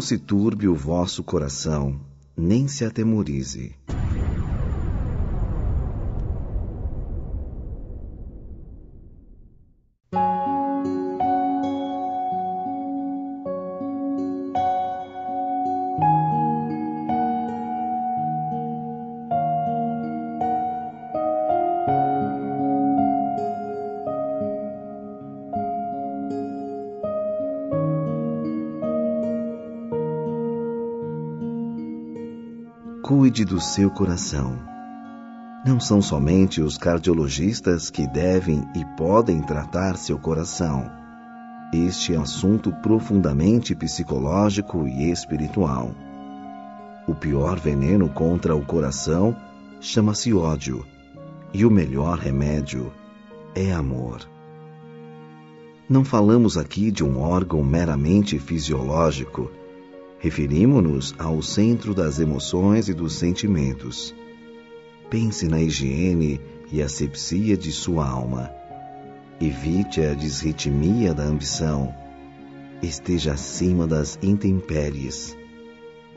se turbe o vosso coração, nem se atemorize. Cuide do seu coração. Não são somente os cardiologistas que devem e podem tratar seu coração. Este é um assunto profundamente psicológico e espiritual. O pior veneno contra o coração chama-se ódio, e o melhor remédio é amor. Não falamos aqui de um órgão meramente fisiológico Referimos-nos ao centro das emoções e dos sentimentos. Pense na higiene e asepsia de sua alma. Evite a desritmia da ambição. Esteja acima das intempéries.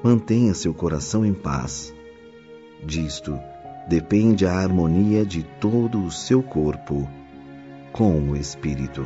Mantenha seu coração em paz. Disto depende a harmonia de todo o seu corpo com o espírito.